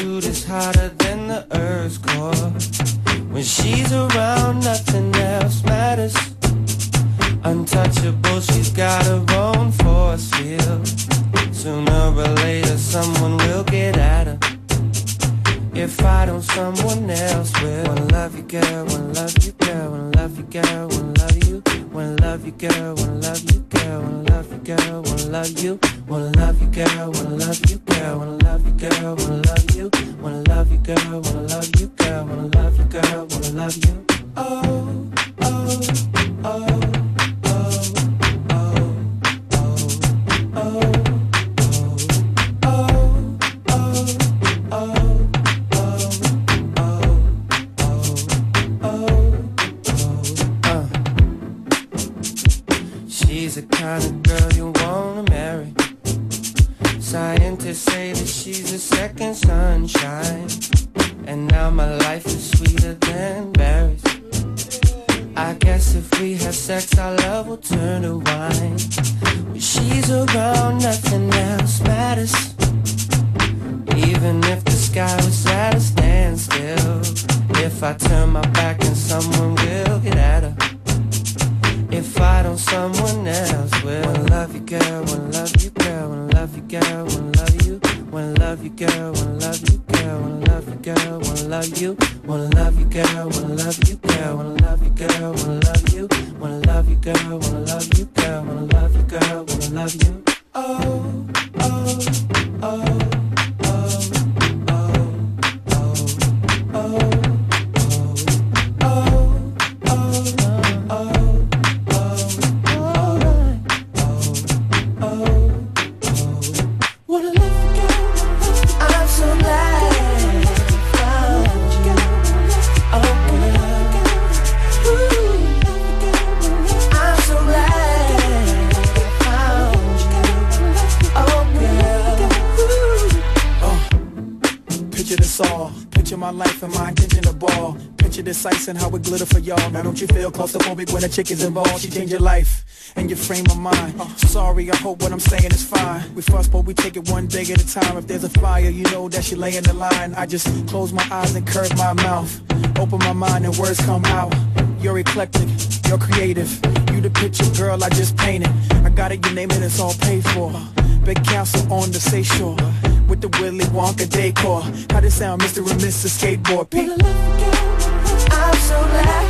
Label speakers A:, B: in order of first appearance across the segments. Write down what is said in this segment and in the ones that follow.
A: shoot is hotter I love you. Oh. when a
B: chick is involved, she change your life and your frame of mind. Sorry, I hope what I'm saying is fine. We fuss, but we take it one day at a time. If there's a fire, you know that she lay in the line. I just close my eyes and curve my mouth. Open my mind and words come out. You're eclectic, you're creative. You the picture, girl, I just painted. I got it, you name it, it's all paid for. Big castle on the seashore. With the Willy Wonka decor. How does sound, Mr. and Mrs. Skateboard? Pete?
A: I'm so glad.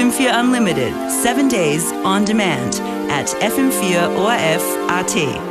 C: FM4 Unlimited, seven days on demand at FM4 ORF AT.